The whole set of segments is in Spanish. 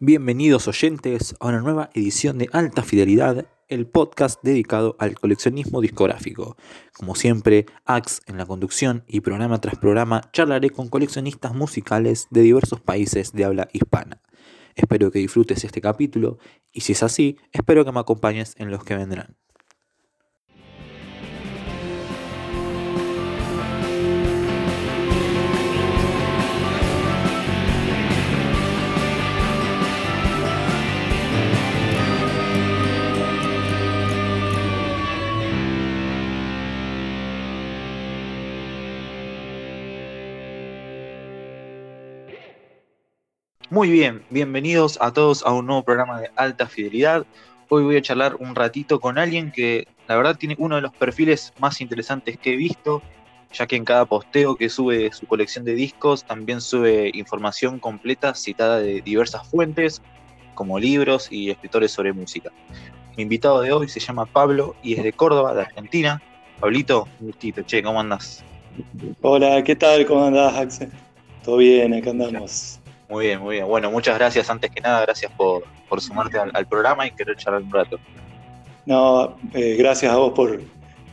Bienvenidos oyentes a una nueva edición de Alta Fidelidad, el podcast dedicado al coleccionismo discográfico. Como siempre, Ax en la conducción y programa tras programa charlaré con coleccionistas musicales de diversos países de habla hispana. Espero que disfrutes este capítulo y si es así, espero que me acompañes en los que vendrán. Muy bien, bienvenidos a todos a un nuevo programa de alta fidelidad. Hoy voy a charlar un ratito con alguien que la verdad tiene uno de los perfiles más interesantes que he visto, ya que en cada posteo que sube su colección de discos también sube información completa citada de diversas fuentes, como libros y escritores sobre música. Mi invitado de hoy se llama Pablo y es de Córdoba, de Argentina. Pablito, un gustito, che, ¿cómo andas? Hola, ¿qué tal? ¿Cómo andás, Axel? Todo bien, acá andamos. Muy bien, muy bien. Bueno, muchas gracias antes que nada, gracias por, sumarte al, programa y querer charlar un rato. No, eh, gracias a vos por,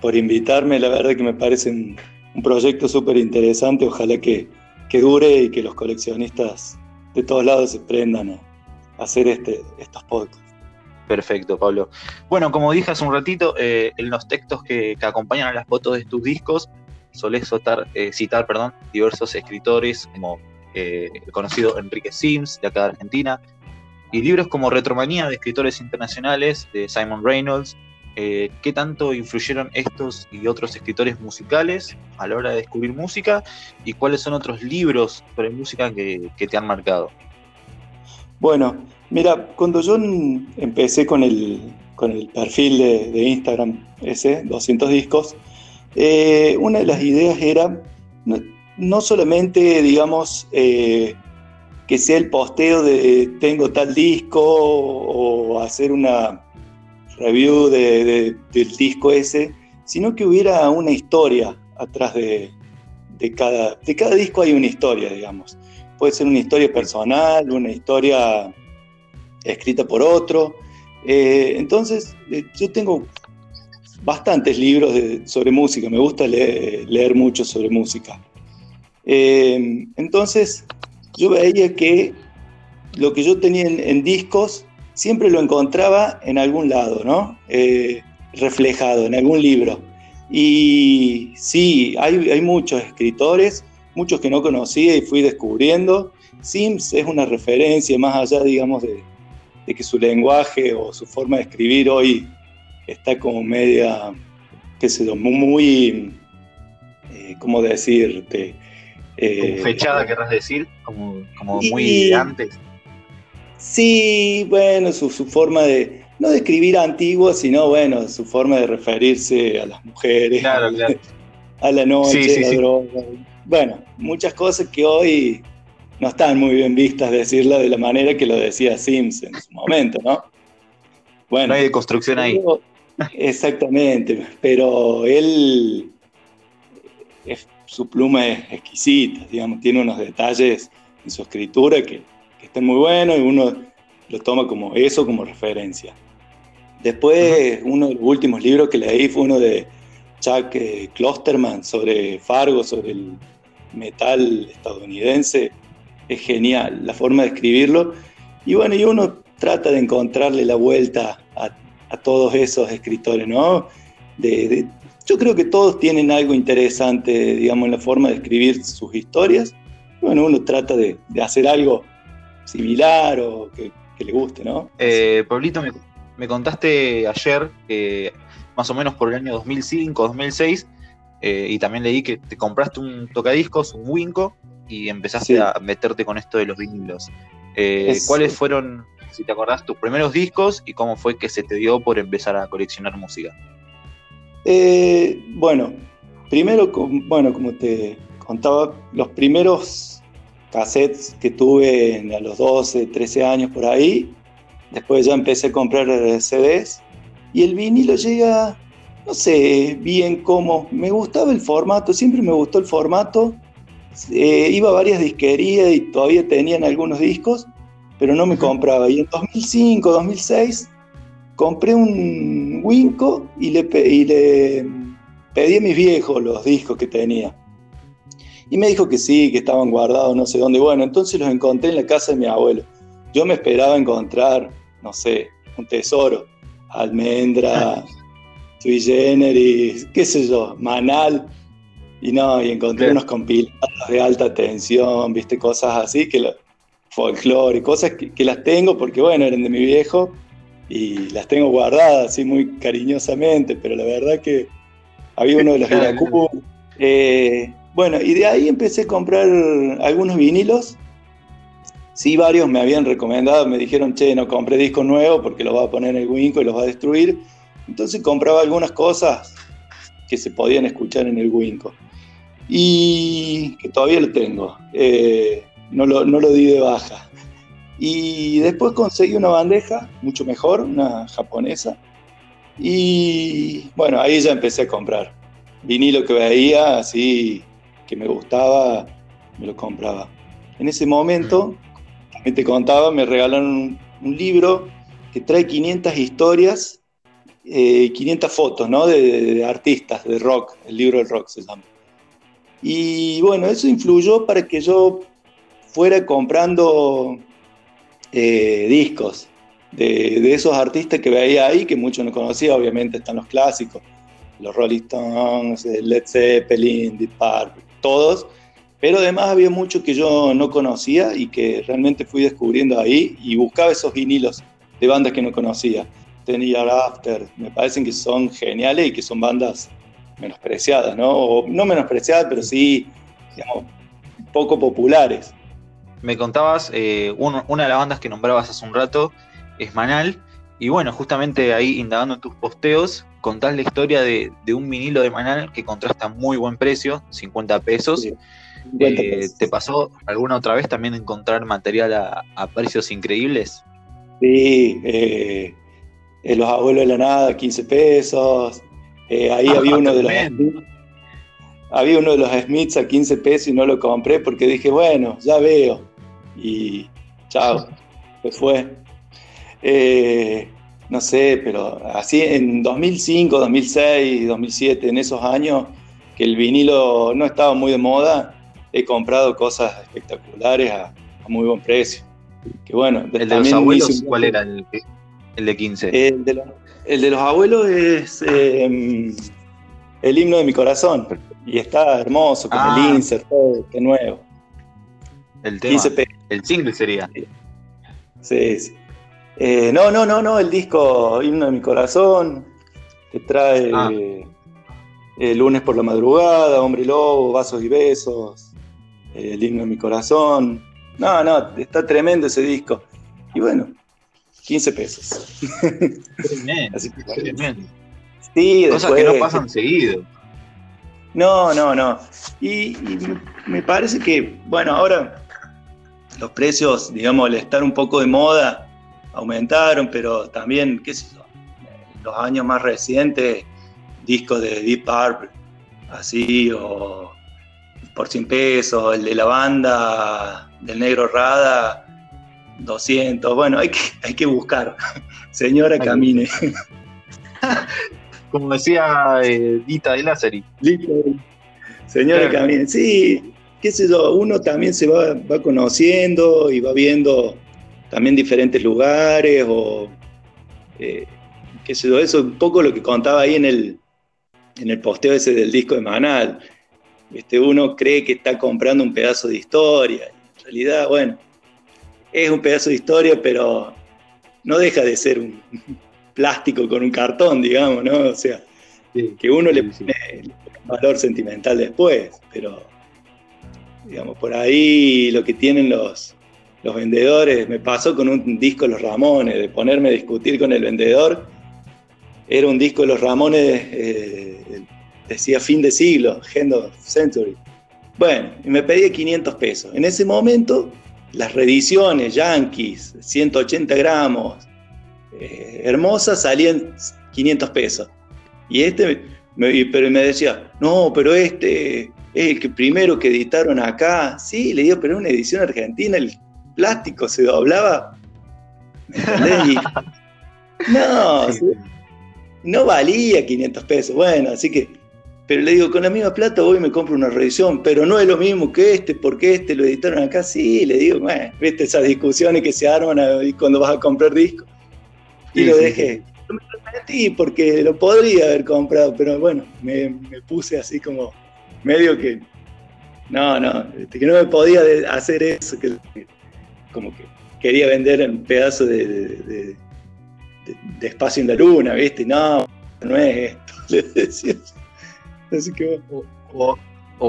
por invitarme, la verdad que me parece un, proyecto súper interesante, ojalá que, dure y que los coleccionistas de todos lados se prendan a hacer este, estos podcasts. Perfecto, Pablo. Bueno, como dije hace un ratito, eh, en los textos que, acompañan a las fotos de tus discos, solés eh, citar perdón, diversos escritores como eh, el conocido Enrique Sims, de acá de Argentina, y libros como Retromanía de escritores internacionales de Simon Reynolds. Eh, ¿Qué tanto influyeron estos y otros escritores musicales a la hora de descubrir música? ¿Y cuáles son otros libros sobre música que, te han marcado? Bueno, mira, cuando yo empecé con el, con el perfil de, Instagram ese, 200 discos, eh, una de las ideas era no solamente, digamos, eh, que sea el posteo de tengo tal disco o hacer una review del disco ese, sino que hubiera una historia atrás de, cada, de cada disco hay una historia, digamos. Puede ser una historia personal, una historia escrita por otro. Eh, entonces, eh, yo tengo bastantes libros sobre música, me gusta leer mucho sobre música. Eh, entonces, yo veía que lo que yo tenía en, discos siempre lo encontraba en algún lado, ¿no? Eh, reflejado en algún libro. Y sí, hay, muchos escritores, muchos que no conocía y fui descubriendo. Sims es una referencia más allá, digamos, de, que su lenguaje o su forma de escribir hoy está como media, qué sé yo, muy, eh, ¿cómo decirte? Eh, fechada, querrás decir, como, muy antes. Sí, bueno, su, forma de, no de escribir antiguo, sino bueno, su forma de referirse a las mujeres, a la noche, a la droga. Bueno, muchas cosas que hoy no están muy bien vistas decirla de la manera que lo decía Sims en su momento, ¿no? Bueno, no hay de construcción ahí. Exactamente, pero él su pluma es exquisita, digamos, tiene unos detalles en su escritura que, están muy buenos y uno lo toma como eso, como referencia. Después, uno de los últimos libros que leí fue uno de Chuck eh, Klosterman sobre Fargo, sobre el metal estadounidense. Es genial la forma de escribirlo. Y bueno, y uno trata de encontrarle la vuelta a, todos esos escritores, ¿no? de, yo creo que todos tienen algo interesante, digamos, en la forma de escribir sus historias. Bueno, uno trata de, hacer algo similar o que, le guste, ¿no? Eh, Pablito, me, contaste ayer que más o menos por el año 2005, 2006, eh, y también leí que te compraste un tocadiscos, un Winco, y empezaste a meterte con esto de los vinilos. Eh, ¿Cuáles fueron, si te acordás, tus primeros discos y cómo fue que se te dio por empezar a coleccionar música? Eh, bueno, primero, bueno, como te contaba, los primeros cassettes que tuve a los 12, 13 años por ahí, después ya empecé a comprar CDs y el vinilo llega, no sé bien cómo, me gustaba el formato, siempre me gustó el formato, eh, iba a varias disquerías y todavía tenían algunos discos, pero no me compraba. Y en 2005, 2006, compré un Winco y le, y le pedí a mis viejos los discos que tenía. Y me dijo que sí, que estaban guardados no sé dónde. Bueno, entonces los encontré en la casa de mi abuelo. Yo me esperaba encontrar, no sé, un tesoro. Almendra, sui generis, qué sé yo, manal. Y no, y encontré unos compilados de alta tensión, viste, cosas así, que lo, folclore, cosas que, que, las tengo porque, bueno, eran de mi viejo y las tengo guardadas así muy cariñosamente, pero la verdad que había uno de los Veracruz. Eh, bueno, y de ahí empecé a comprar algunos vinilos. Sí, varios me habían recomendado, me dijeron, che, no compré disco nuevo porque lo va a poner en el Winco y los va a destruir. Entonces compraba algunas cosas que se podían escuchar en el Winco. Y que todavía lo tengo. Eh, no, lo, no lo di de baja. Y después conseguí una bandeja, mucho mejor, una japonesa. Y bueno, ahí ya empecé a comprar. Vinilo que veía, así que me gustaba, me lo compraba. En ese momento, también te contaba, me regalaron un, libro que trae 500 historias, eh, 500 fotos ¿no? de, artistas de rock, el libro del rock se llama. Y bueno, eso influyó para que yo fuera comprando eh, discos de, esos artistas que veía ahí, que muchos no conocía, obviamente están los clásicos, los Rolling Stones, Led Zeppelin, Deep Purple, todos, pero además había mucho que yo no conocía y que realmente fui descubriendo ahí y buscaba esos vinilos de bandas que no conocía. Tenía After, me parecen que son geniales y que son bandas menospreciadas, ¿no? O no menospreciadas, pero sí, digamos, poco populares. Me contabas, eh, una de las bandas que nombrabas hace un rato es Manal, y bueno, justamente ahí indagando en tus posteos, contás la historia de, un vinilo de Manal que contrasta muy buen precio, 50 pesos. Eh, ¿Te pasó alguna otra vez también encontrar material a, precios increíbles? Sí, eh, Los Abuelos de la Nada, 15 pesos. Eh, ahí había uno de los había uno de los Smiths a 15 pesos y no lo compré porque dije, bueno, ya veo. Y chao, se fue. Eh, no sé, pero así en 2005, 2006, 2007, en esos años que el vinilo no estaba muy de moda, he comprado cosas espectaculares a, muy buen precio. Que bueno, ¿El de los abuelos cuál era el, de 15? El de, los, abuelos es em, el himno de mi corazón. Y está hermoso, con el ah. insert, todo, que nuevo. El tema, el single sería. Sí, sí. Eh, no, no, no, no, el disco Himno de mi corazón, que trae ah. el lunes por la madrugada, Hombre y Lobo, Vasos y Besos, el himno de mi corazón. No, no, está tremendo ese disco. Y bueno, 15 pesos. Tremendo, Así tremendo. Sí, Cosas que no pasan seguido. No, no, no. Y, y, me parece que, bueno, ahora los precios, digamos, al estar un poco de moda, aumentaron, pero también, qué sé yo, los años más recientes, discos de Deep Purple, así, o por 100 pesos, el de la banda del Negro Rada, 200, bueno, hay que, hay que buscar. Señora, camine. Como decía eh, Dita de Lázari. Señora, camine. Sí, qué sé yo, uno también se va, va conociendo y va viendo también diferentes lugares o eh, qué sé yo, eso es un poco lo que contaba ahí en el, en el posteo ese del disco de Manal. Este, uno cree que está comprando un pedazo de historia. En realidad, bueno, es un pedazo de historia, pero no deja de ser un plástico con un cartón, digamos, ¿no? O sea, que uno le pone un valor sentimental después, pero, digamos, por ahí lo que tienen los, los vendedores, me pasó con un disco los Ramones, de ponerme a discutir con el vendedor. Era un disco los Ramones, eh, decía fin de siglo, end of century. Bueno, y me pedía 500 pesos. En ese momento, las reediciones Yankees, 180 gramos, eh, hermosas, salían 500 pesos. Y este, me, pero me decía, no, pero este es el que primero que editaron acá. Sí, le digo, pero es una edición argentina, el plástico se doblaba no, no valía 500 pesos. Bueno, así que, pero le digo, con la misma plata voy y me compro una revisión, pero no es lo mismo que este, porque este lo editaron acá. Sí, le digo, bueno, viste esas discusiones que se arman cuando vas a comprar discos. Y lo dejé. No me lo porque lo podría haber comprado, pero bueno, me, me puse así como medio que no, no, este, que no me podía hacer eso, que como que quería vender un pedazo de, espacio en la luna, ¿viste? No, no es esto, le decía. Así que o,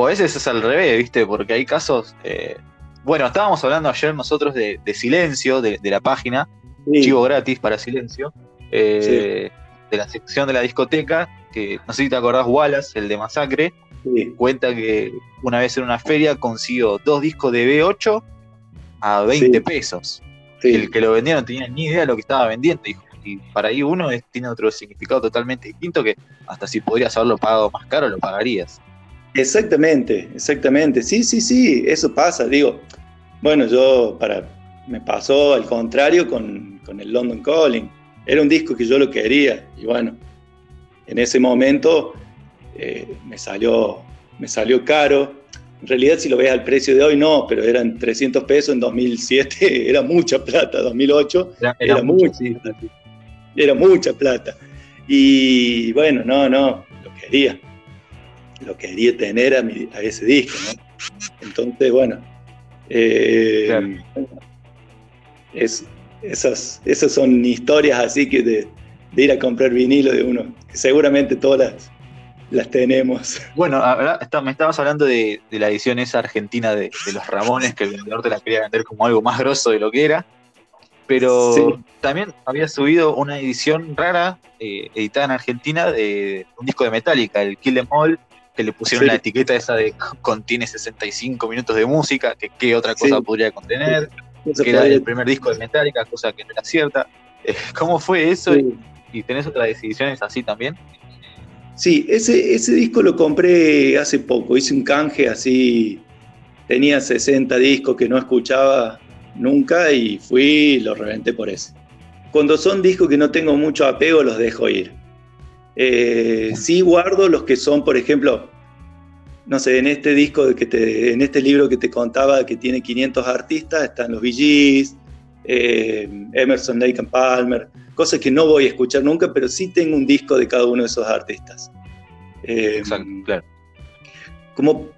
a veces es al revés, ¿viste? Porque hay casos. Eh, bueno, estábamos hablando ayer nosotros de, silencio, de, la página, chivo gratis para silencio, eh, de la sección de la discoteca, que no sé si te acordás, Wallace, el de Masacre, Cuenta que una vez en una feria consiguió dos discos de B8 a 20 pesos. El que lo vendía no tenía ni idea de lo que estaba vendiendo. Y para ahí uno tiene otro significado totalmente distinto que hasta si podrías haberlo pagado más caro, lo pagarías. Exactamente, exactamente. Sí, sí, sí, eso pasa. Digo, bueno, yo para me pasó al contrario con, con el London Calling. Era un disco que yo lo quería. Y bueno, en ese momento eh, me, salió, me salió caro. En realidad, si lo ves al precio de hoy, no, pero eran 300 pesos en 2007, era mucha plata, 2008, era, mucha, era mucha plata. Y bueno, no, no, lo quería, lo quería tener a, ese disco, ¿no? Entonces, bueno, eh, es, esas, esas son historias así que de, de, ir a comprar vinilo de uno, que seguramente todas las, las tenemos. Bueno, me estabas hablando de, la edición esa argentina de, los Ramones, que el vendedor te la quería vender como algo más grosso de lo que era. Pero también había subido una edición rara, eh, editada en Argentina, de un disco de Metallica, el Kill Em All, que le pusieron la etiqueta esa de contiene 65 minutos de música, que qué otra cosa podría contener, que era el primer disco de Metallica, cosa que no era cierta. ¿Cómo fue eso? ¿Y tenés otras ediciones así también? Sí, ese, ese disco lo compré hace poco, hice un canje así, tenía 60 discos que no escuchaba nunca y fui y lo reventé por ese. Cuando son discos que no tengo mucho apego, los dejo ir. Eh, sí guardo los que son, por ejemplo, no sé, en este disco, que te, en este libro que te contaba que tiene 500 artistas, están los Bee eh, Emerson, Lake and Palmer, cosas que no voy a escuchar nunca, pero sí tengo un disco de cada uno de esos artistas. Eh, Exacto, claro. Como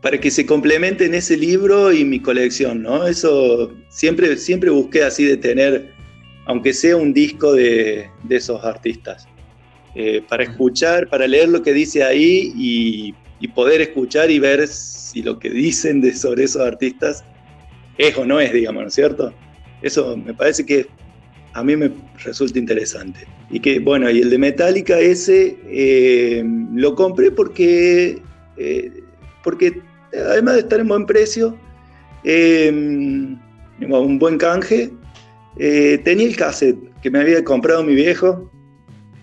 para que se complementen ese libro y mi colección, ¿no? Eso siempre, siempre busqué así de tener, aunque sea un disco de, esos artistas, eh, para escuchar, para leer lo que dice ahí y, poder escuchar y ver si lo que dicen de, sobre esos artistas es o no es, digamos, ¿no es cierto? Eso me parece que a mí me resulta interesante. Y que, bueno, y el de Metallica ese eh, lo compré porque, eh, porque además de estar en buen precio, eh, un buen canje, tenía el cassette que me había comprado mi viejo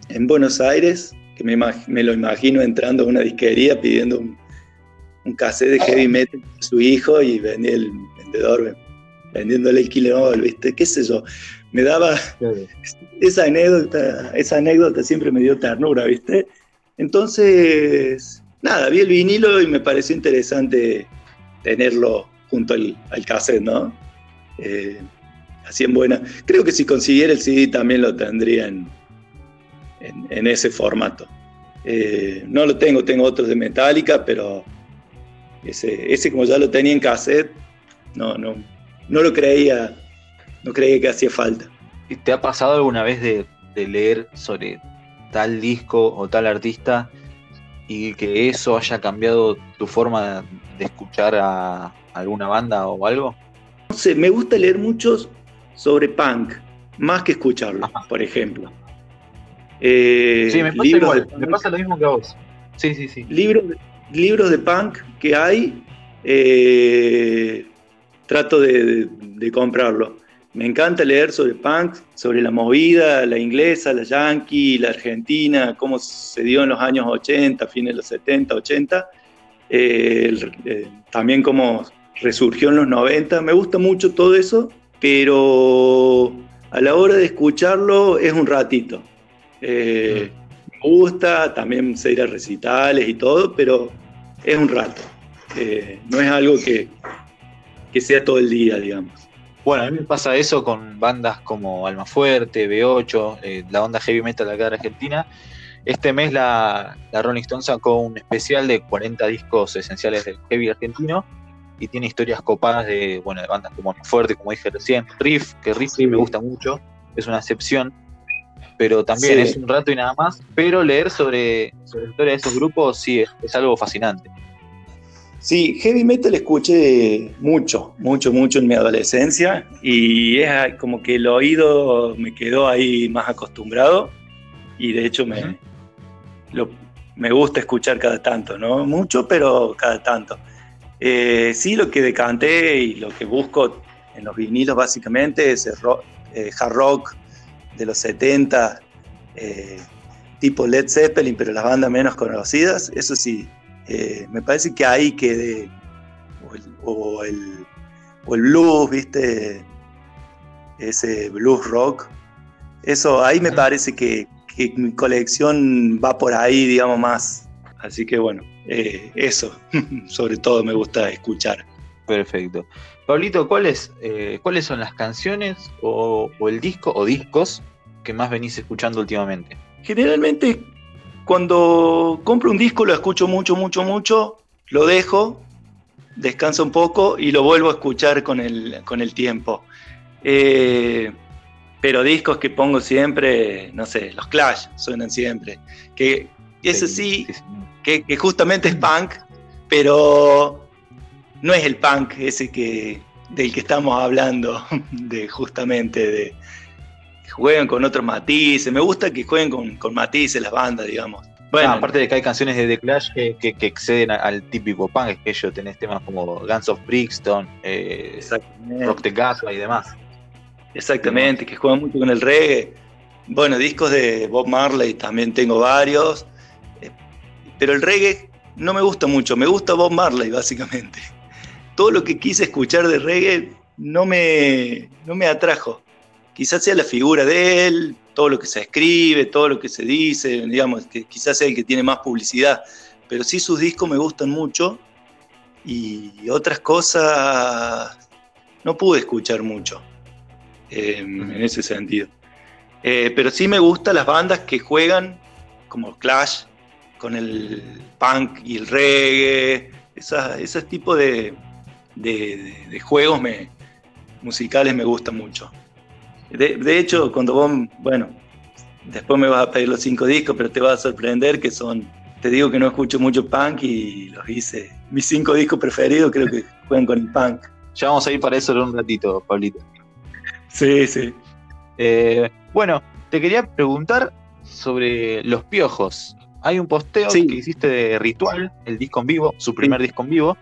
en Buenos Aires, que me, me lo imagino entrando a una disquería pidiendo un, un cassette de heavy metal a su hijo y venía el vendedor vendiéndole el kilo, ¿viste? ¿Qué sé yo? Me daba esa anécdota, esa anécdota siempre me dio ternura, ¿viste? Entonces, nada, vi el vinilo y me pareció interesante tenerlo junto al, al cassette, ¿no? Eh, así en buena. Creo que si consiguiera el CD también lo tendría en, en, ese formato. Eh, no lo tengo, tengo otros de Metallica, pero ese, ese como ya lo tenía en cassette, no, no, no lo creía, no creía que hacía falta. ¿Te ha pasado alguna vez de, leer sobre tal disco o tal artista y que eso haya cambiado tu forma de escuchar a alguna banda o algo? No sé, me gusta leer muchos sobre punk, más que escucharlo, por ejemplo. Eh, sí, me pasa igual, me pasa lo mismo que a vos. Sí, sí, sí. Libros, libros de punk que hay, eh, trato de, comprarlo. Me encanta leer sobre punk, sobre la movida, la inglesa, la yankee, la argentina, cómo se dio en los años 80, fines de los 70, 80. Eh, eh, también cómo resurgió en los 90. Me gusta mucho todo eso, pero a la hora de escucharlo es un ratito. Eh, mm. me gusta, también se ir a recitales y todo, pero es un rato. Eh, no es algo que, que sea todo el día, digamos. Bueno, a mí me pasa eso con bandas como Alma Fuerte, B8, eh, la banda heavy metal acá de Argentina. Este mes la, la, Rolling Stone sacó un especial de 40 discos esenciales del heavy argentino y tiene historias copadas de, bueno, de bandas como Alma Fuerte, como dije recién, Riff, que Riff sí me gusta mucho, es una excepción, pero también es un rato y nada más. Pero leer sobre, sobre la historia de esos grupos sí es algo fascinante. Sí, heavy metal escuché mucho, mucho, mucho en mi adolescencia y es como que el oído me quedó ahí más acostumbrado y de hecho me, me gusta escuchar cada tanto, ¿no? Mucho, pero cada tanto. Eh, sí, lo que decanté y lo que busco en los vinilos básicamente es el eh, hard rock de los 70, eh, tipo Led Zeppelin, pero las bandas menos conocidas, eso sí, eh, me parece que ahí quede, o el, blues, ¿viste? Ese blues rock. Eso, ahí me parece que, mi colección va por ahí, digamos, más. Así que bueno, eh, eso, sobre todo me gusta escuchar. Perfecto. Pablito, ¿cuáles, eh, ¿cuáles son las canciones o, o el disco o discos que más venís escuchando últimamente? Generalmente cuando compro un disco lo escucho mucho, mucho, mucho, lo dejo, descanso un poco y lo vuelvo a escuchar con el, con el tiempo. Eh, pero discos que pongo siempre, no sé, los Clash suenan siempre. Que eso sí, Que, justamente es punk, pero no es el punk ese que, del que estamos hablando, de justamente de, jueguen con otros matices. Me gusta que jueguen con, con matices las bandas, digamos. Bueno, aparte de que hay canciones de The Clash que, que, exceden al típico punk, es que ellos tenés temas como Guns of Brixton, eh, Rock the Gato y demás. Exactamente, que juegan mucho con el reggae. Bueno, discos de Bob Marley también tengo varios. Eh, pero el reggae no me gusta mucho, me gusta Bob Marley básicamente. Todo lo que quise escuchar de reggae no me, no me atrajo quizás sea la figura de él, todo lo que se escribe, todo lo que se dice, digamos, que quizás sea el que tiene más publicidad, pero sí sus discos me gustan mucho y otras cosas no pude escuchar mucho em, en ese sentido. Eh, pero sí me gustan las bandas que juegan como Clash con el punk y el reggae, ese tipo de, juegos musicales me gustan mucho. De, hecho, cuando vos, bueno, después me vas a pedir los cinco discos, pero te vas a sorprender que son, te digo que no escucho mucho punk y los hice. Mis cinco discos preferidos creo que juegan con el punk. Ya vamos a ir para eso en un ratito, Pablito. Sí, sí. Eh, bueno, te quería preguntar sobre Los Piojos. Hay un posteo que hiciste de Ritual, el disco en vivo, su primer disco en vivo,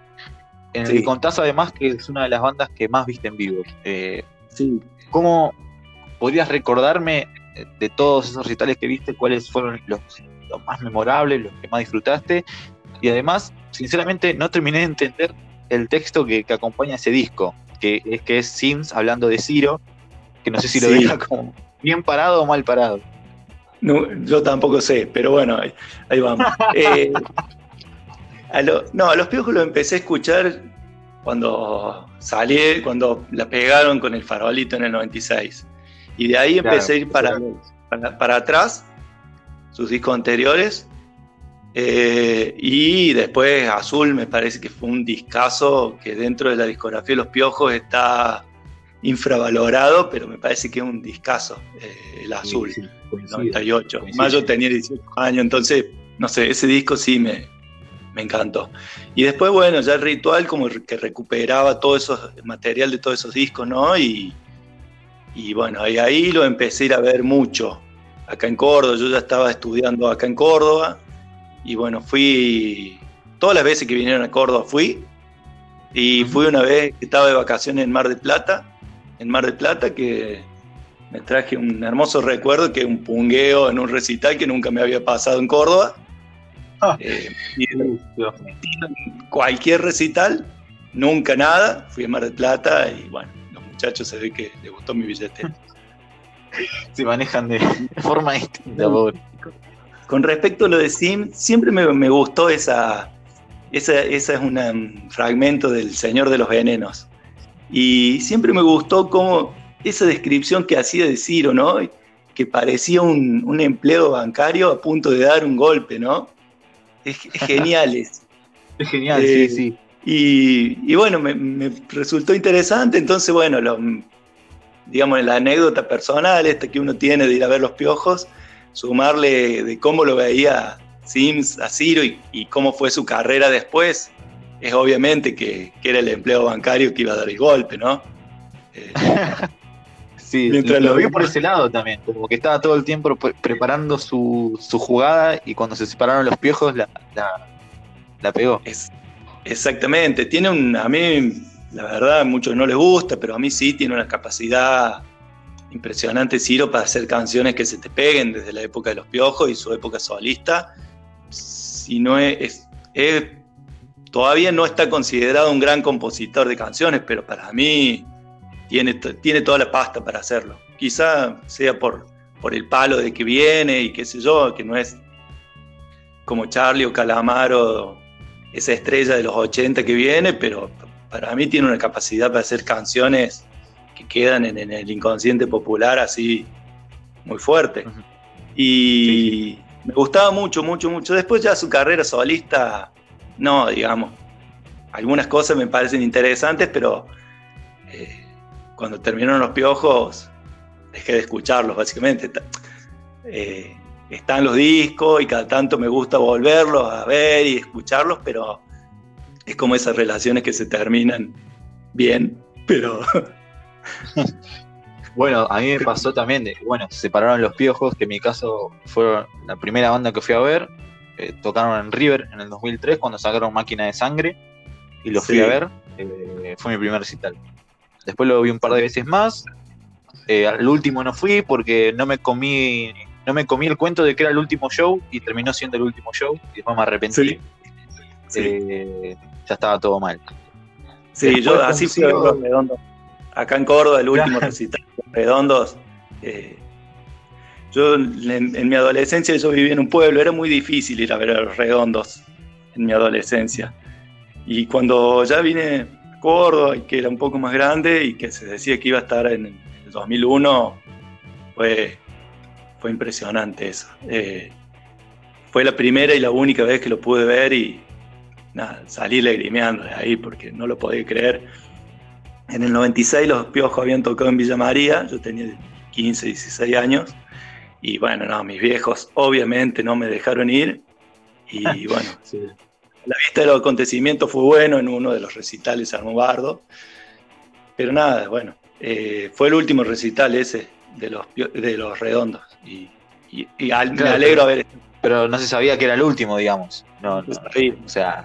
en el que contás además que es una de las bandas que más viste en vivo. Eh, sí. ¿Cómo, ¿Podrías recordarme eh, de todos esos recitales que viste cuáles fueron los, más memorables, los que más disfrutaste? Y además, sinceramente, no terminé de entender el texto que, acompaña ese disco, que es que es Sims hablando de Ciro, que no sé si lo deja como bien parado o mal parado. No, yo tampoco sé, pero bueno, ahí, vamos. Eh, no, a los piojos lo empecé a escuchar cuando salí, cuando la pegaron con el farolito en el 96. Y de ahí empecé a ir para, para, atrás, sus discos anteriores. Eh, y después Azul me parece que fue un discazo que dentro de la discografía de Los Piojos está infravalorado, pero me parece que es un discazo eh, el Azul, 98. Más yo tenía 18 años, entonces, no sé, ese disco sí me, me encantó. Y después, bueno, ya el ritual como que recuperaba todo eso, material de todos esos discos, ¿no? Y, y bueno, y ahí lo empecé a ir a ver mucho, acá en Córdoba, yo ya estaba estudiando acá en Córdoba, y bueno, fui, todas las veces que vinieron a Córdoba fui, y fui una vez que estaba de vacaciones en Mar del Plata, en Mar del Plata, que me traje un hermoso recuerdo, que un pungueo en un recital que nunca me había pasado en Córdoba. Ah. Eh, cualquier recital, nunca nada, fui a Mar del Plata y bueno, muchacho se ve que le gustó mi billete. se manejan de forma distinta, pobre. Con respecto a lo de Sim, siempre me, gustó esa, esa, esa es un fragmento del Señor de los Venenos. Y siempre me gustó cómo esa descripción que hacía de Ciro, ¿no? Que parecía un, un empleo bancario a punto de dar un golpe, ¿no? Es, genial eso. Es genial, sí, eh, sí. Y, bueno, me, resultó interesante, entonces, bueno, lo, digamos, la anécdota personal esta que uno tiene de ir a ver los piojos, sumarle de cómo lo veía Sims a Ciro y, cómo fue su carrera después, es obviamente que, era el empleo bancario que iba a dar el golpe, ¿no? Eh, sí, mientras lo, vi por ese lado también, como que estaba todo el tiempo preparando su, jugada y cuando se separaron los piojos la, la, pegó. Es, exactamente, tiene un, a mí la verdad a muchos no les gusta, pero a mí sí tiene una capacidad impresionante Ciro para hacer canciones que se te peguen desde la época de los piojos y su época solista. Si no es, todavía no está considerado un gran compositor de canciones, pero para mí tiene, tiene toda la pasta para hacerlo. Quizá sea por, por el palo de que viene y qué sé yo, que no es como Charlie o Calamaro, esa estrella de los 80 que viene, pero para mí tiene una capacidad para hacer canciones que quedan en, el inconsciente popular así muy fuerte. Y me gustaba mucho, mucho, mucho. Después ya su carrera solista, no, digamos. Algunas cosas me parecen interesantes, pero eh, cuando terminaron los piojos, dejé de escucharlos, básicamente. Eh, están los discos y cada tanto me gusta volverlos a ver y escucharlos, pero es como esas relaciones que se terminan bien, pero... bueno, a mí me pasó también de, bueno, se separaron los piojos, que en mi caso fue la primera banda que fui a ver, eh, tocaron en River en el 2003 cuando sacaron Máquina de Sangre y los fui a ver, eh, fue mi primer recital. Después lo vi un par de veces más, eh, al último no fui porque no me comí no me comí el cuento de que era el último show y terminó siendo el último show y después me arrepentí. Sí ya estaba todo mal. Sí, yo así fui los redondos. Acá en Córdoba, el último recital redondos. Eh, yo en, mi adolescencia yo vivía en un pueblo, era muy difícil ir a ver a los redondos en mi adolescencia. Y cuando ya vine a Córdoba y que era un poco más grande y que se decía que iba a estar en el 2001, fue, fue impresionante eso. Eh, fue la primera y la única vez que lo pude ver y, nada, salí lagrimeando de ahí porque no lo podía creer. En el 96 los Piojos habían tocado en Villa María, yo tenía 15, 16 años, y bueno, no, mis viejos obviamente no me dejaron ir, y bueno, la vista de los acontecimientos fue bueno en uno de los recitales al bardo, pero nada, bueno, eh, fue el último recital ese de los, de los redondos, y, me alegro haber pero no se sabía que era el último, digamos. No, no, o sea,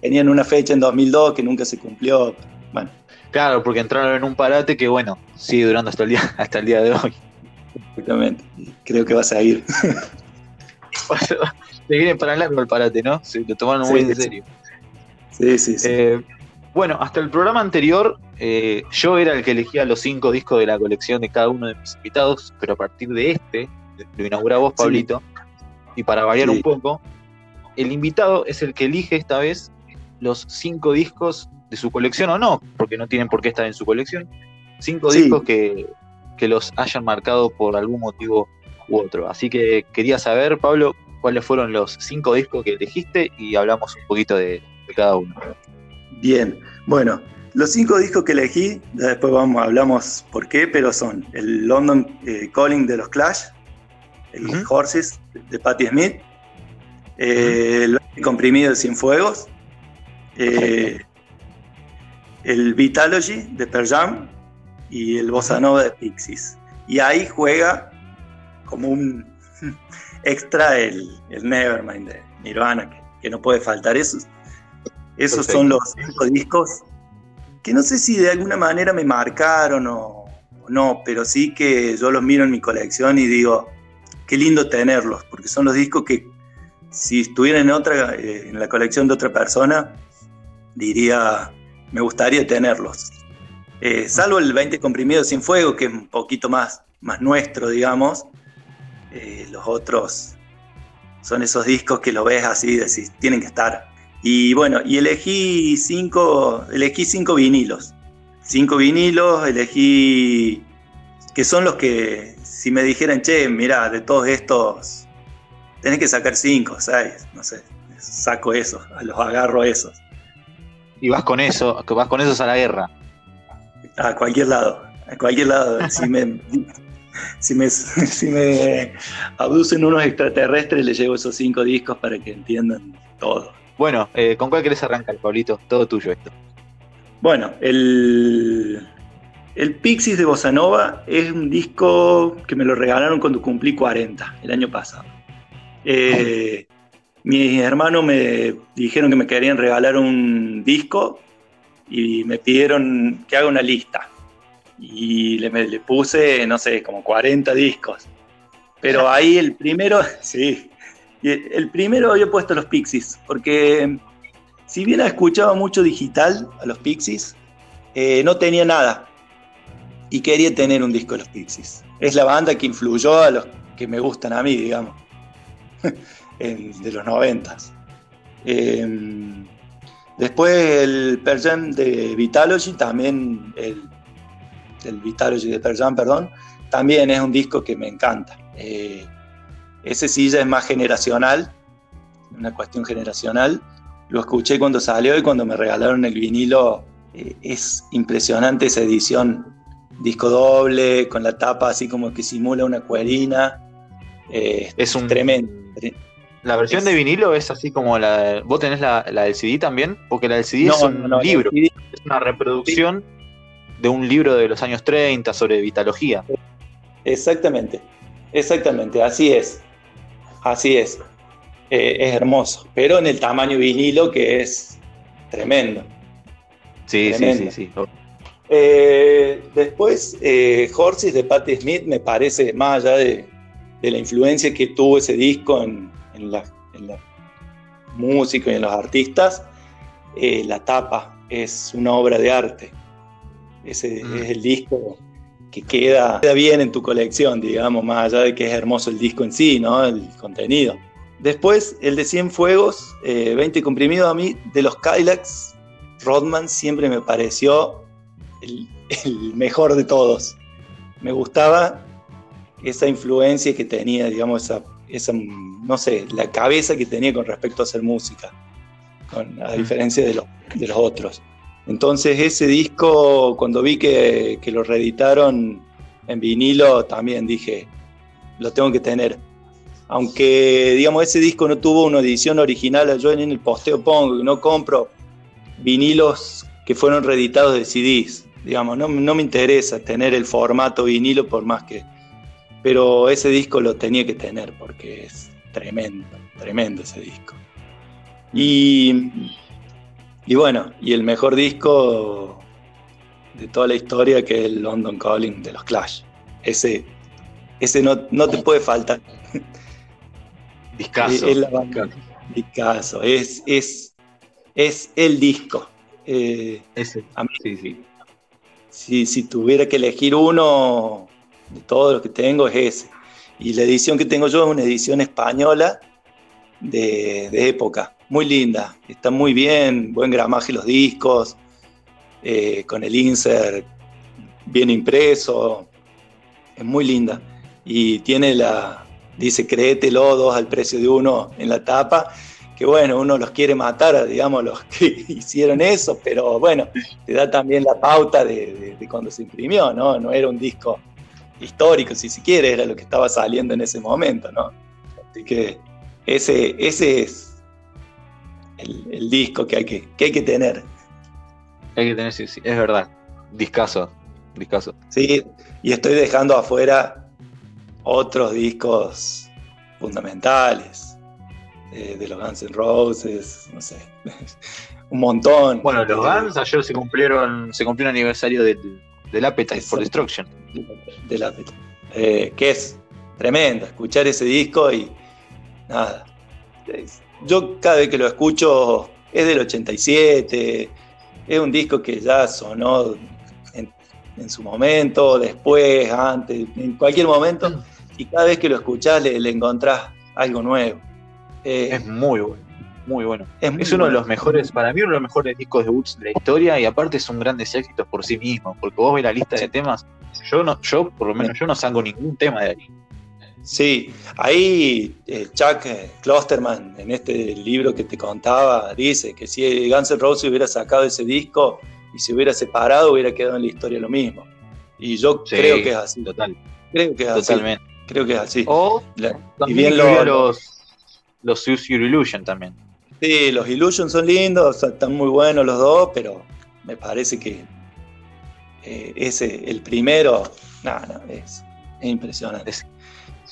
tenían una fecha en 2002 que nunca se cumplió. Bueno. Claro, porque entraron en un parate que, bueno, sigue durando hasta el día, hasta el día de hoy. Exactamente. Creo que va a seguir. Se viene para largo el parate, ¿no? Se lo tomaron muy en serio. Sí, sí, sí. Eh, bueno, hasta el programa anterior, eh, yo era el que elegía los cinco discos de la colección de cada uno de mis invitados, pero a partir de este, lo inaugura vos, Pablito, y para variar un poco, el invitado es el que elige esta vez los cinco discos de su colección o no, porque no tienen por qué estar en su colección. Cinco discos que, los hayan marcado por algún motivo u otro. Así que quería saber, Pablo, cuáles fueron los cinco discos que elegiste y hablamos un poquito de, cada uno. Bien, bueno, los cinco discos que elegí, después vamos, hablamos por qué, pero son el London eh, Calling de los Clash, el Horses de Patti Smith, el comprimido de Cienfuegos, eh, el Vitalogy de Pearl Jam y el Bossa Nova de Pixies. Y ahí juega como un extra el, Nevermind de Nirvana, que, no puede faltar. Esos, son los cinco discos que no sé si de alguna manera me marcaron o no, pero sí que yo los miro en mi colección y digo, qué lindo tenerlos, porque son los discos que si estuvieran en, otra, eh, en la colección de otra persona, diría, me gustaría tenerlos. Eh, salvo el 20 comprimido sin fuego, que es un poquito más, más nuestro, digamos. Eh, los otros son esos discos que lo ves así, decís, tienen que estar. Y bueno, y elegí cinco, elegí cinco vinilos. Cinco vinilos, elegí que son los que, si me dijeran, che, mira, de todos estos, tenés que sacar cinco, seis, no sé, saco esos, los agarro esos. Y vas con eso, vas con esos a la guerra. A cualquier lado, a cualquier lado. si me, si me, si me abducen unos extraterrestres, les llevo esos cinco discos para que entiendan todo. Bueno, eh, ¿con cuál querés arrancar, Pablito? Todo tuyo esto. Bueno, el, el Pixies de Bossa Nova es un disco que me lo regalaron cuando cumplí 40, el año pasado. Eh, mis hermanos me dijeron que me querían regalar un disco y me pidieron que haga una lista. Y le, le puse, no sé, como 40 discos. Pero ahí el primero, sí, el primero había puesto los Pixies, porque si bien escuchaba mucho digital a los Pixies, eh, no tenía nada. Y quería tener un disco de los Pixies. Es la banda que influyó a los que me gustan a mí, digamos. de los noventas. Em, después el Perjam de Vitalogy, también el, Vitalogy de Perjam, perdón, también es un disco que me encanta. Eh, ese sí ya es más generacional, una cuestión generacional. Lo escuché cuando salió y cuando me regalaron el vinilo. Eh, es impresionante esa edición, disco doble, con la tapa así como que simula una cuerina. Eh, es un tremendo. La versión de vinilo es así como la. ¿Vos tenés la, del CD también? Porque la del CD es un libro. Es una reproducción de un libro de los años 30 sobre vitalogía. Exactamente. Exactamente. Así es. Así es. Eh, es hermoso. Pero en el tamaño vinilo que es tremendo. Sí, sí, sí, sí. Eh, después, eh, Horses de Patti Smith me parece, más allá de, de la influencia que tuvo ese disco en, en la, música y en los artistas, eh, la tapa es una obra de arte. Ese mm. es el disco que queda, bien en tu colección, digamos, más allá de que es hermoso el disco en sí, ¿no? El contenido. Después, el de 100 Fuegos, 20 eh, comprimidos a mí, de los Kylax, Rodman siempre me pareció el, el mejor de todos. Me gustaba esa influencia que tenía, digamos, esa esa, no sé, la cabeza que tenía con respecto a hacer música, a diferencia de, de, los otros. Entonces ese disco, cuando vi que, que, lo reeditaron en vinilo, también dije, lo tengo que tener. Aunque, digamos, ese disco no tuvo una edición original, yo en el posteo pongo que no compro vinilos que fueron reeditados de CDs. Digamos, no, no me interesa tener el formato vinilo por más que pero ese disco lo tenía que tener porque es tremendo, tremendo ese disco. Y, y bueno, y el mejor disco de toda la historia que es el London Calling de los Clash. Ese, ese no, no te puede faltar. Discaso. Es, es, es, el disco. Eh, ese. sí, sí. Si, si tuviera que elegir uno, de todos los que tengo es ese. Y la edición que tengo yo es una edición española de, época, muy linda, está muy bien, buen gramaje los discos, eh, con el insert bien impreso, es muy linda. Y tiene la, dice créetelo, dos al precio de uno en la tapa, que bueno, uno los quiere matar, digamos, los que hicieron eso, pero bueno, te da también la pauta de, de cuando se imprimió, ¿no? No era un disco histórico, si se quiere, era lo que estaba saliendo en ese momento, ¿no? Así que ese, ese es el, disco que hay que, hay que tener. Hay que tener, sí, sí, es verdad. Discaso, discaso. Sí, y estoy dejando afuera otros discos fundamentales eh, de los Guns N' Roses, no sé, un montón. Bueno, los Guns ayer se cumplieron, se cumplió un aniversario del, del Appetite for Destruction. Del Appetite. Eh, que es tremendo, escuchar ese disco y nada. Yo cada vez que lo escucho es del 87, es un disco que ya sonó en en su momento, después, antes, en cualquier momento, y cada vez que lo escuchás le, le encontrás algo nuevo. Eh, es muy bueno, muy bueno. Es, uno de los mejores, para mí uno de los mejores discos de Woods de la historia y aparte son grandes éxitos por sí mismos, porque vos ves la lista de temas, yo no, yo por lo menos yo no salgo ningún tema de ahí. Sí, ahí eh, Chuck eh, Klosterman, en este libro que te contaba, dice que si Guns N' Roses hubiera sacado ese disco y se hubiera separado, hubiera quedado en la historia lo mismo. Y yo creo que es así. Total. Creo que es Totalmente. así. Creo que es así. O y bien los, los Use Your Illusion también. Sí, los Illusion son lindos, están muy buenos los dos, pero me parece que eh, ese, el primero, nada, es, impresionante. Es,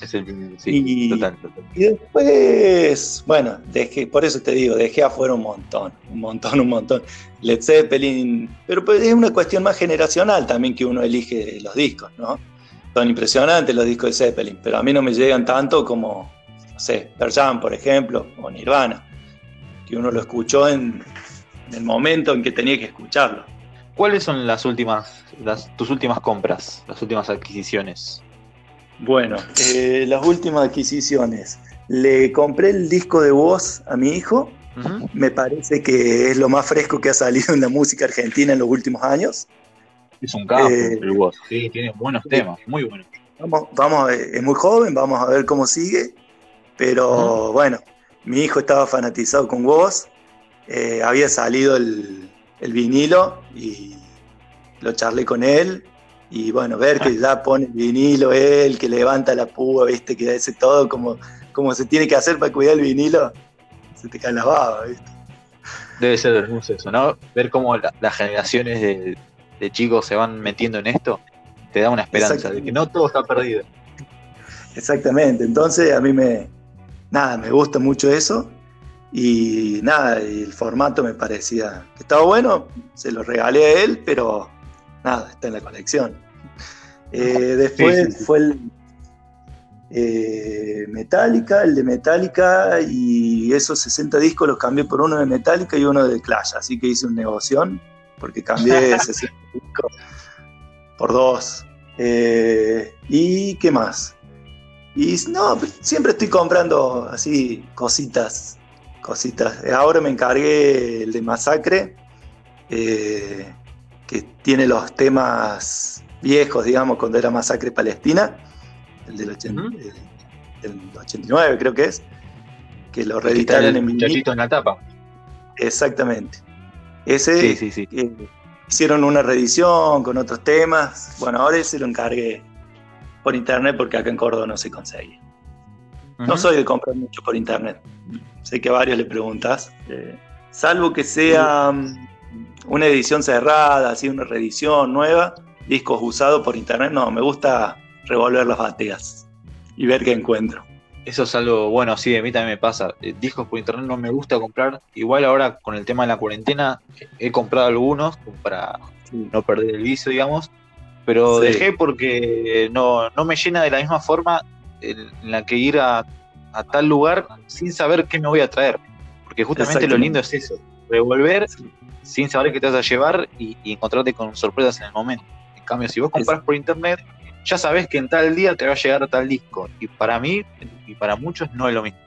el sí, y, total, y después, bueno, dejé, por eso te digo, dejé afuera un montón, un montón, un montón. Led Zeppelin, pero pues es una cuestión más generacional también que uno elige los discos, ¿no? Son impresionantes los discos de Zeppelin, pero a mí no me llegan tanto como, no sé, Pearl por ejemplo, o Nirvana, que uno lo escuchó en, el momento en que tenía que escucharlo. ¿Cuáles son las últimas, las, tus últimas compras, las últimas adquisiciones? Bueno, eh, las últimas adquisiciones. Le compré el disco de voz a mi hijo. Me parece que es lo más fresco que ha salido en la música argentina en los últimos años. Es un capo eh, el voz, sí, tiene buenos temas, muy buenos. Vamos, vamos, es muy joven, vamos a ver cómo sigue. Pero bueno, mi hijo estaba fanatizado con vos, eh, había salido el, vinilo y lo charlé con él. Y bueno, ver que ya pone el vinilo él, que levanta la púa, viste, que hace todo como, como se tiene que hacer para cuidar el vinilo, se te cae la baba, viste. Debe ser hermoso eso, ¿no? Ver cómo las generaciones de, de chicos se van metiendo en esto, te da una esperanza de que no todo está perdido. Exactamente, entonces a mí me, nada, me gusta mucho eso. Y nada, el formato me parecía que estaba bueno, se lo regalé a él, pero nada, está en la colección. Eh, después fue el eh, Metallica, el de Metallica, y esos 60 discos los cambié por uno de Metallica y uno de Clash, así que hice un negocio, porque cambié 60 discos por dos. Eh, ¿Y qué más? Y no, siempre estoy comprando así cositas, cositas. Ahora me encargué el de Masacre, eh, que tiene los temas viejos, digamos, cuando era Masacre Palestina, el del, 89 creo que es, que lo reeditaron en muchachito en la tapa. Exactamente. Ese sí, sí, sí. hicieron una reedición con otros temas. Bueno, ahora ese lo encargué por internet porque acá en Córdoba no se consegue. No soy de comprar mucho por internet. Sé que a varios le preguntas. Eh, salvo que sea una edición cerrada, así una reedición nueva, discos usados por internet, no, me gusta revolver las bateas y ver qué encuentro. Eso es algo bueno, sí, a mí también me pasa. Eh, discos por internet no me gusta comprar. Igual ahora con el tema de la cuarentena he comprado algunos para no perder el vicio, digamos pero dejé porque no, me llena de la misma forma en la que ir a, tal lugar sin saber qué me voy a traer. Porque justamente lo lindo es eso, revolver sin saber qué te vas a llevar y, encontrarte con sorpresas en el momento. En cambio, si vos compras por internet, ya sabes que en tal día te va a llegar tal disco. Y para mí y para muchos no es lo mismo.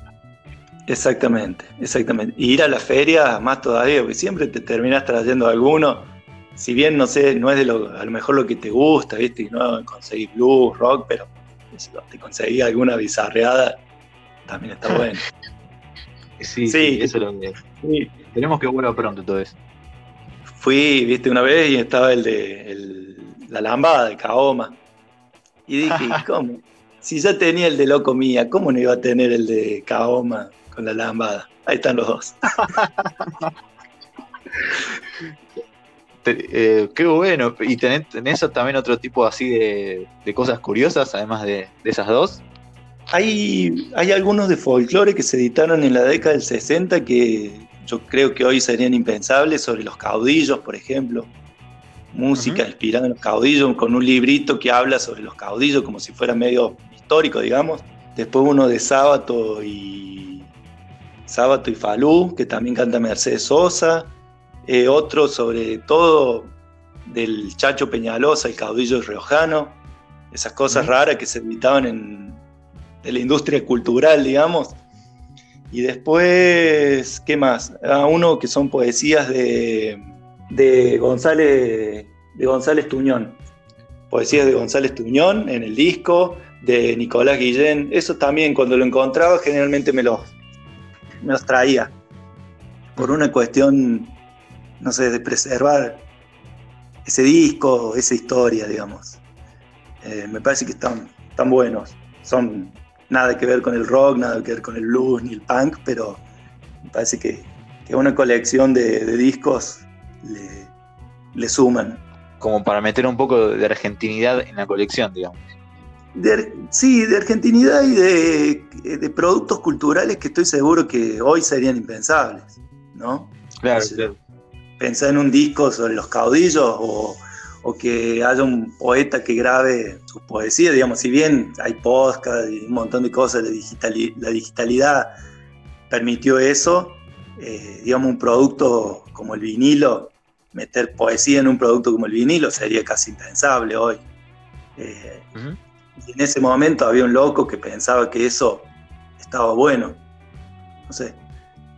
Exactamente, exactamente. Y ir a la feria más todavía, porque siempre te terminas trayendo alguno si bien no sé, no es de lo, a lo mejor lo que te gusta, ¿viste? Y no conseguís blues, rock, pero te conseguís alguna bizarreada, también está bueno. Sí, sí, eso es lo que. Sí. Tenemos que vuelva pronto todo eso. Fui, viste, una vez y estaba el de la lambada de Kaoma. Y dije, ¿cómo? Si ya tenía el de Loco Mía, ¿cómo no iba a tener el de Kaoma con la lambada? Ahí están los dos. Eh, qué bueno. ¿Y tenés, también otro tipo así de, cosas curiosas, además de, esas dos? Hay, hay algunos de folclore que se editaron en la década del 60 que yo creo que hoy serían impensables, sobre los caudillos, por ejemplo. Música inspirada en los caudillos, con un librito que habla sobre los caudillos como si fuera medio histórico, digamos. Después uno de Sábato y Sábato y Falú, que también canta Mercedes Sosa. Eh, otro sobre todo del Chacho Peñalosa, el caudillo riojano, esas cosas raras que se editaban en, la industria cultural, digamos. Y después, ¿qué más? A uno que son poesías de, de González, de González Tuñón. Poesías de González Tuñón en el disco, de Nicolás Guillén. Eso también, cuando lo encontraba, generalmente me los, me los traía. Por una cuestión, no sé, de preservar ese disco, esa historia, digamos. Eh, me parece que están, están buenos. Son nada que ver con el rock, nada que ver con el blues ni el punk, pero me parece que, que una colección de, discos le, le, suman. Como para meter un poco de argentinidad en la colección, digamos. sí, de argentinidad y de, de, productos culturales que estoy seguro que hoy serían impensables, ¿no? Claro, claro pensar en un disco sobre los caudillos o, que haya un poeta que grabe sus poesías, digamos, si bien hay podcast y un montón de cosas, la, la digitalidad permitió eso, eh, digamos, un producto como el vinilo, meter poesía en un producto como el vinilo sería casi impensable hoy. Eh, y en ese momento había un loco que pensaba que eso estaba bueno, no sé.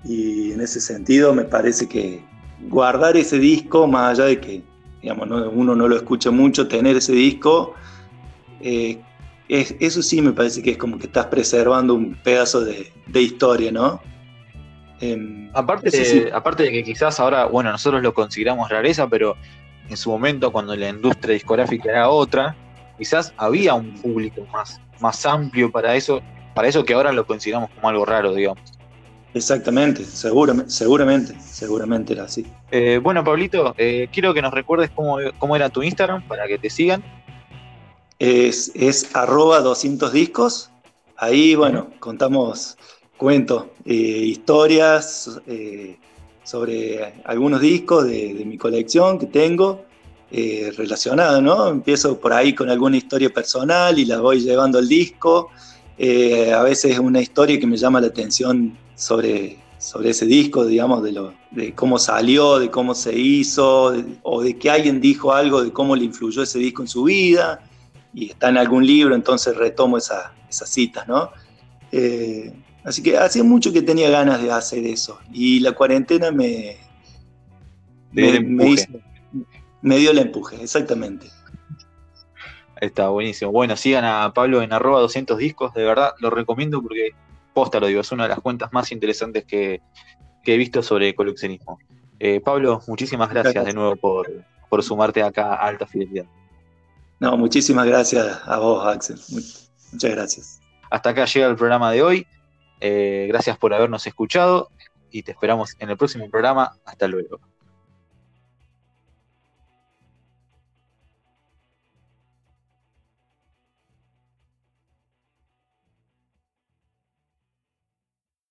Y en ese sentido me parece que, guardar ese disco, más allá de que digamos, uno no lo escucha mucho, tener ese disco, eh, eso sí me parece que es como que estás preservando un pedazo de, historia, ¿no? Em, aparte, de, aparte de que quizás ahora, bueno, nosotros lo consideramos rareza, pero en su momento cuando la industria discográfica era otra, quizás había un público más, más amplio para eso, para eso que ahora lo consideramos como algo raro, digamos. Exactamente, seguramente, seguramente, seguramente era así. Eh, bueno, Pablito, eh, quiero que nos recuerdes cómo, era tu Instagram para que te sigan. Es, es arroba 200 discos. Ahí, bueno, contamos cuentos, eh, historias sobre algunos discos de, mi colección que tengo relacionadas, ¿no? Empiezo por ahí con alguna historia personal y la voy llevando al disco. a veces una historia que me llama la atención sobre, sobre ese disco, digamos, de, lo, de cómo salió, de cómo se hizo, o de que alguien dijo algo de cómo le influyó ese disco en su vida, y está en algún libro, entonces retomo esas citas, ¿no? Eh, así que hacía mucho que tenía ganas de hacer eso, y la cuarentena me, me, me, dio el empuje, exactamente. Está buenísimo. Bueno, sigan a Pablo en arroba 200 discos, de verdad, lo recomiendo porque posta lo digo, es una de las cuentas más interesantes que, he visto sobre coleccionismo. Eh, Pablo, muchísimas gracias, de nuevo por, sumarte acá a Alta Fidelidad. No, muchísimas gracias a vos, Axel. Muchas gracias. Hasta acá llega el programa de hoy. Eh, gracias por habernos escuchado y te esperamos en el próximo programa. Hasta luego.